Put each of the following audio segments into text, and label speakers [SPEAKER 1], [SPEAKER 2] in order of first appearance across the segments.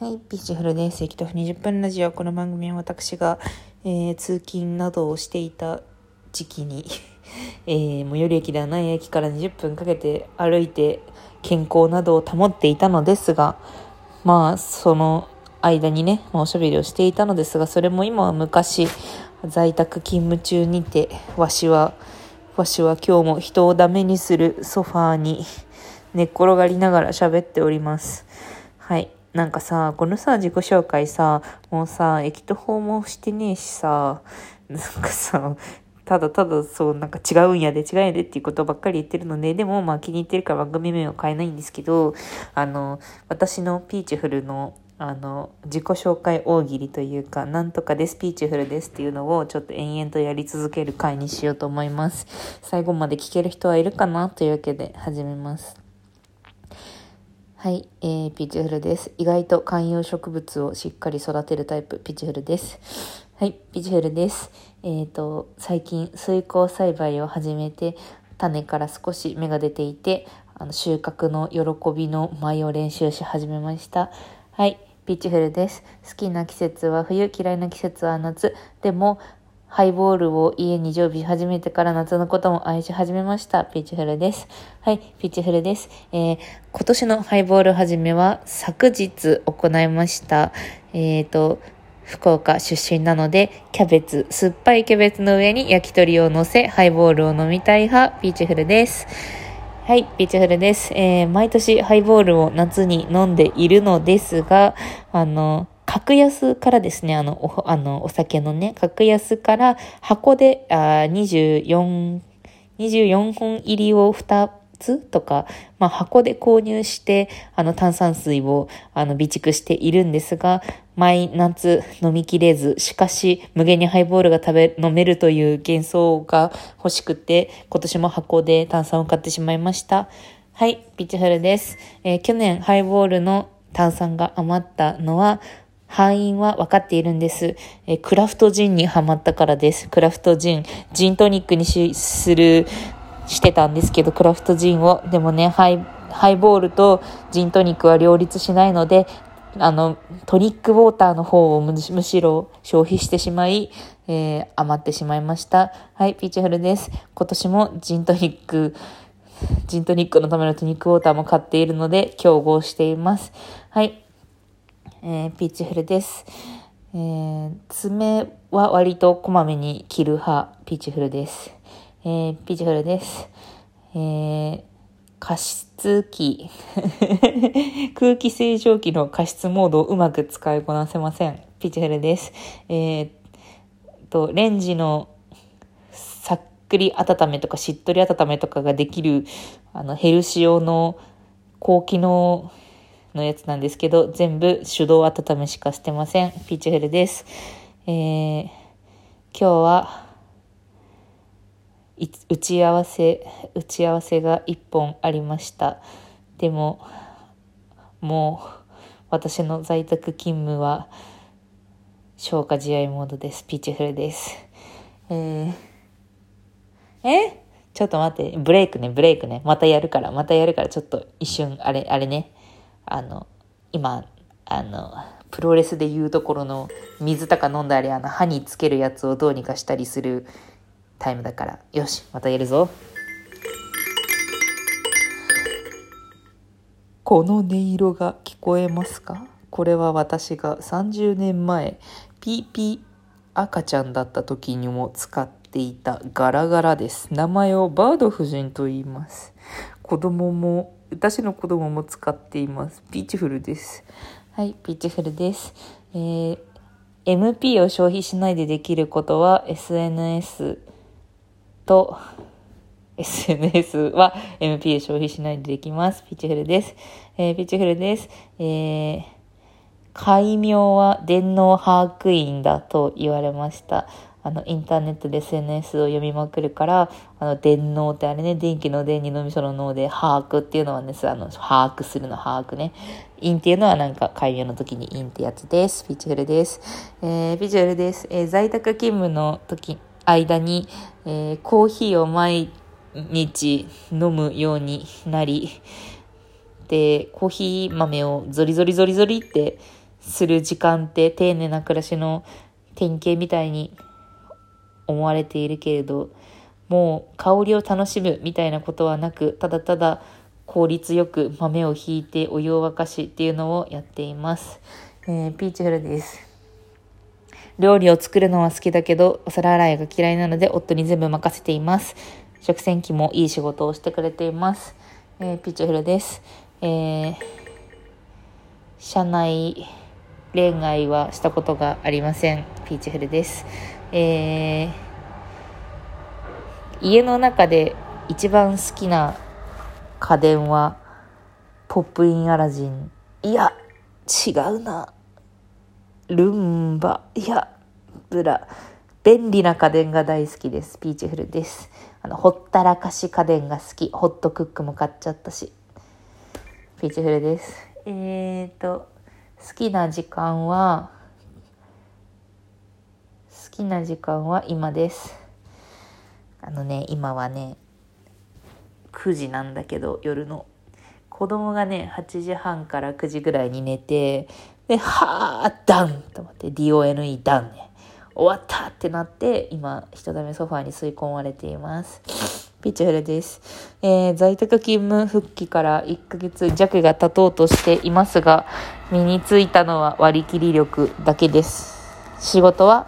[SPEAKER 1] はい、ピーチフルです。駅徒歩20分ラジオ。この番組は私が、えー、通勤などをしていた時期に、えー、最寄り駅ではない駅から20分かけて歩いて健康などを保っていたのですが、まあ、その間にね、おしゃべりをしていたのですが、それも今は昔、在宅勤務中にて、わしは、わしは今日も人をダメにするソファーに寝っ転がりながら喋っております。はい。なんかさ、このさ、自己紹介さ、もうさ、駅と訪問してねえしさ、なんかさ、ただただそう、なんか違うんやで、違うんやでっていうことばっかり言ってるので、でもまあ気に入ってるから番組名を変えないんですけど、あの、私のピーチフルの、あの、自己紹介大喜利というか、なんとかです、ピーチフルですっていうのをちょっと延々とやり続ける回にしようと思います。最後まで聞ける人はいるかなというわけで始めます。はい、えー、ピチフルです。意外と観葉植物をしっかり育てるタイプ、ピチフルです。はい、ピチフルです。えっ、ー、と、最近、水耕栽培を始めて、種から少し芽が出ていて、あの収穫の喜びの舞を練習し始めました。はい、ピッチフルです。好きな季節は冬、嫌いな季節は夏。でも、ハイボールを家に常備し始めてから夏のことも愛し始めました。ピッチフルです。はい、ピッチフルです。えー、今年のハイボール始めは昨日行いました。えっ、ー、と、福岡出身なので、キャベツ、酸っぱいキャベツの上に焼き鳥を乗せ、ハイボールを飲みたい派、ピーチフルです。はい、ピーチフルです。えー、毎年ハイボールを夏に飲んでいるのですが、あの、格安からですね、あの、お、あの、お酒のね、格安から箱で、あ24、24本入りを2つとか、まあ、箱で購入して、あの、炭酸水を、あの、備蓄しているんですが、毎夏飲みきれず、しかし、無限にハイボールが食べ、飲めるという幻想が欲しくて、今年も箱で炭酸を買ってしまいました。はい、ピッチフルです。えー、去年ハイボールの炭酸が余ったのは、敗因は分かっているんです。えクラフトジンにはまったからです。クラフトジン。ジントニックにし、する、してたんですけど、クラフトジンを。でもね、ハイ、ハイボールとジントニックは両立しないので、あの、トニックウォーターの方をむしろ消費してしまい、えー、余ってしまいました。はい、ピーチフルです。今年もジントニック、ジントニックのためのトニックウォーターも買っているので、競合しています。はい。えー、ピーチフルです。えー、爪は割とこまめに切る派、ピーチフルです。えー、ピーチフルです。えー、加湿器 空気清浄機の加湿モードをうまく使いこなせません。ピーチフルです。えー、と、レンジのさっくり温めとかしっとり温めとかができる、あの、ヘルシオの高機能のやつなんですけど、全部手動温めしかしてません。ピーチフルです。えー、今日は、打ち合わせ、打ち合わせが1本ありました。でも、もう、私の在宅勤務は、消化試合モードです。ピーチフルです。えー、え？ちょっと待って、ブレイクね、ブレイクね。またやるから、またやるから、ちょっと一瞬、あれ、あれね。あの、今、あの、プロレスで言うところの水とか飲んだり、あの、歯につけるやつをどうにかしたりするタイムだから。よし、またやるぞ。この音色が聞こえますか？これは私が30年前、ピーピー赤ちゃんだった時にも使っていたガラガラです。名前をバード夫人と言います。子供も私の子供も使っています。ピーチフルです。はい、ピーチフルです。えー、MP を消費しないでできることは SNS と SNS は MP を消費しないでできます。ピーチフルです。えー、ピーチフルです。えー、戒名は電脳把握院だと言われました。あの、インターネットで SNS を読みまくるから、あの、電脳ってあれね、電気の電に脳みその脳で、把握っていうのはね、あの、把握するの把握ね。インっていうのはなんか、会議の時にインってやつです。ピチュールです。えー、ピチュールです。えー、在宅勤務の時、間に、えー、コーヒーを毎日飲むようになり、で、コーヒー豆をゾリゾリゾリゾリって、する時間って丁寧な暮らしの典型みたいに思われているけれど、もう香りを楽しむみたいなことはなく、ただただ効率よく豆をひいてお湯を沸かしっていうのをやっています。えー、ピーチフルです。料理を作るのは好きだけど、お皿洗いが嫌いなので夫に全部任せています。食洗機もいい仕事をしてくれています。えー、ピーチフルです。えー、社内恋愛はしたことがありません。ピーチフルです。えー、家の中で一番好きな家電は、ポップインアラジン。いや、違うな。ルンバ。いや、ブラ。便利な家電が大好きです。ピーチフルです。あの、ほったらかし家電が好き。ホットクックも買っちゃったし。ピーチフルです。えーと、好きな時間は、好きな時間は今です。あのね、今はね、9時なんだけど、夜の。子供がね、8時半から9時ぐらいに寝て、で、はぁ、ダンと思って、DONE ダンね。終わったってなって、今、人だめソファーに吸い込まれています。ピッチフルです。えー、在宅勤務復帰から1ヶ月弱が経とうとしていますが、身についたのは割り切り力だけです。仕事は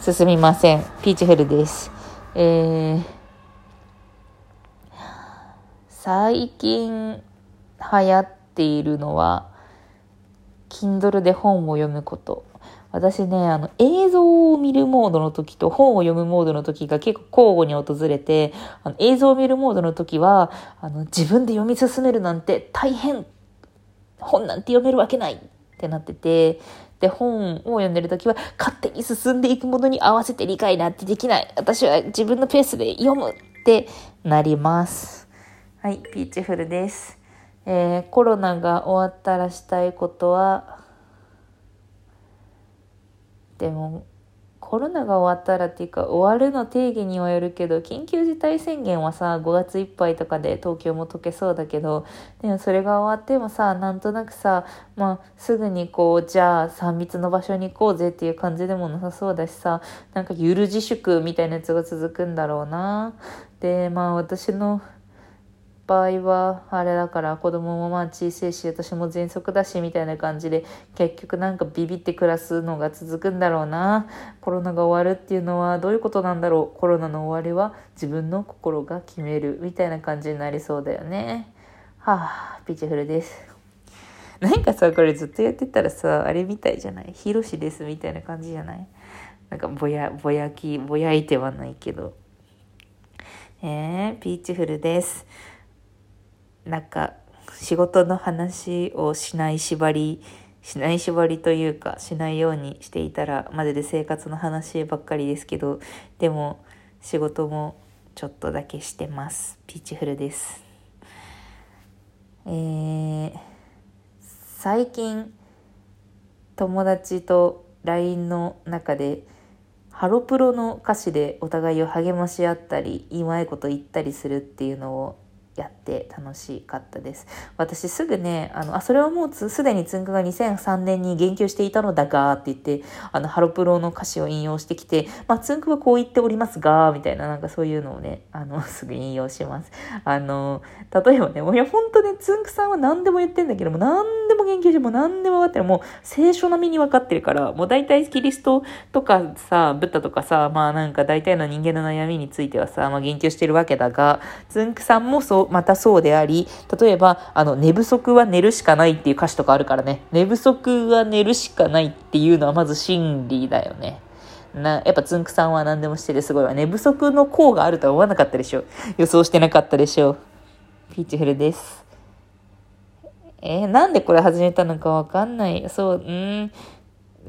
[SPEAKER 1] 進みません。ピーチフルです。えー、最近流行っているのは、Kindle で本を読むこと。私ね、あの、映像を見るモードの時と本を読むモードの時が結構交互に訪れて、あの映像を見るモードの時は、あの、自分で読み進めるなんて大変本なんて読めるわけないってなってて、で、本を読んでる時は勝手に進んでいくものに合わせて理解なんてできない。私は自分のペースで読むってなります。はい、ピーチフルです。えー、コロナが終わったらしたいことは、でも、コロナが終わったらっていうか、終わるの定義にはよるけど、緊急事態宣言はさ、5月いっぱいとかで東京も解けそうだけど、でもそれが終わってもさ、なんとなくさ、まあ、すぐにこう、じゃあ3密の場所に行こうぜっていう感じでもなさそうだしさ、なんかゆる自粛みたいなやつが続くんだろうな。で、まあ私の場合はあれだから子供もまあ小さいし私も喘息だしみたいな感じで結局なんかビビって暮らすのが続くんだろうな。コロナが終わるっていうのはどういうことなんだろう。コロナの終わりは自分の心が決めるみたいな感じになりそうだよね。はあピーチフルです。なんかさこれずっとやってたらさあれみたいじゃない？ヒロシですみたいな感じじゃない？なんかぼやぼやきぼやいてはないけど。えー、ピーチフルです。なんか仕事の話をしない縛りしない縛りというかしないようにしていたらマジで生活の話ばっかりですけどでも仕事もちょっとだけしてます。ピーチフルです。えー、最近友達と LINE の中でハロプロの歌詞でお互いを励まし合ったりいいまいこと言ったりするっていうのをやって楽しかったです。私すぐね、あの、あ、それはもうすでにつんくが2003年に言及していたのだが、って言って、あの、ハロプロの歌詞を引用してきて、まあ、つんくはこう言っておりますが、みたいな、なんかそういうのをね、あの、すぐ引用します。あの、例えばね、もういや、本当ね、つんくさんは何でも言ってんだけども、何も言及しても何でも分かってる。もう、聖書並みに分かってるから、もう大体キリストとかさ、ブッダとかさ、まあなんか大体の人間の悩みについてはさ、まあ言及してるわけだが、つんくさんもそう、またそうであり、例えば、あの、寝不足は寝るしかないっていう歌詞とかあるからね。寝不足は寝るしかないっていうのはまず真理だよね。な、やっぱつんくさんは何でもしててすごいわ。寝不足の項があるとは思わなかったでしょ。予想してなかったでしょう。ピーチフルです。えー、なんでこれ始めたのかわかんない。そう、うん。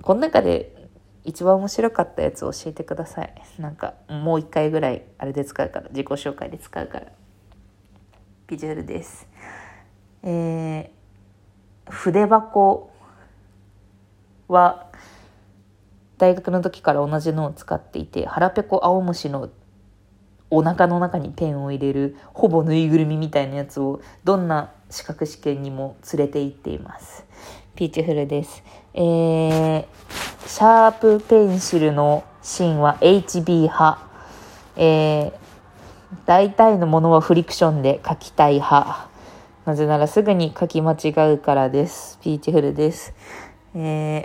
[SPEAKER 1] この中で一番面白かったやつを教えてください。なんか、もう一回ぐらいあれで使うから、自己紹介で使うから。ビジュアルです。えー、筆箱は大学の時から同じのを使っていて腹ペコ青虫のお腹の中にペンを入れるほぼぬいぐるみみたいなやつをどんな資格試験にも連れて行っています。ピーチフルです。えー、シャープペンシルの芯は HB 派。えー、大体のものはフリクションで書きたい派。なぜならすぐに書き間違うからです。ピーチフルです。えー、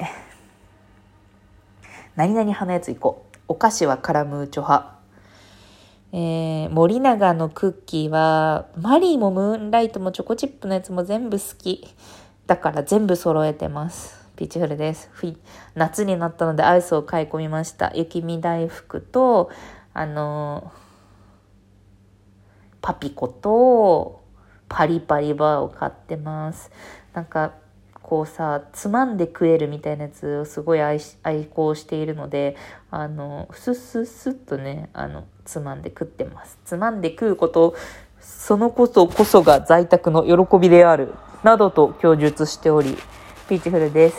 [SPEAKER 1] 何々派のやついこう。お菓子はカラムーチョ派。えー、森永のクッキーは、マリーもムーンライトもチョコチップのやつも全部好き。だから全部揃えてます。ピーチフルです。ふい夏になったのでアイスを買い込みました。雪見大福と、あのーパピコと、パリパリバーを買ってます。なんか、こうさ、つまんで食えるみたいなやつをすごい愛し愛好しているので、あの、スッスッスッとね、あの、つまんで食ってます。つまんで食うこと、そのこそこそが在宅の喜びである。などと供述しており、ピーチフルです。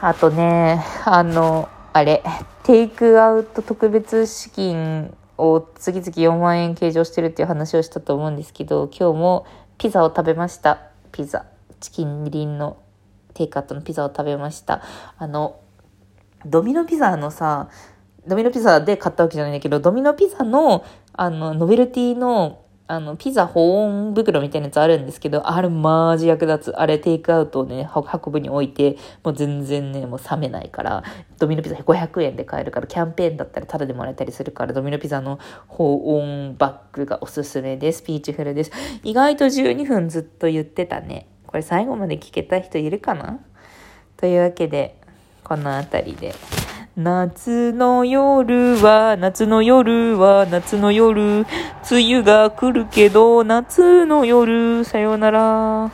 [SPEAKER 1] あとね、あの、あれ、テイクアウト特別資金を次々4万円計上してるっていう話をしたと思うんですけど、今日もピザを食べました。ピザ。チキンリンのテイクアウトのピザを食べました。あの、ドミノピザのさ、ドミノピザで買ったわけじゃないんだけど、ドミノピザの、あの、ノベルティの、あの、ピザ保温袋みたいなやつあるんですけど、あれマージ役立つ。あれテイクアウトをね、運ぶに置いて、もう全然ね、もう冷めないから、ドミノピザ500円で買えるから、キャンペーンだったらタダでもらえたりするから、ドミノピザの保温バッグがおすすめです。ピーチフルです。意外と12分ずっと言ってたね。これ最後まで聞けた人いるかな？というわけで、この辺りで。夏の夜は、夏の夜は、夏の夜、梅雨が来るけど、夏の夜、さようなら。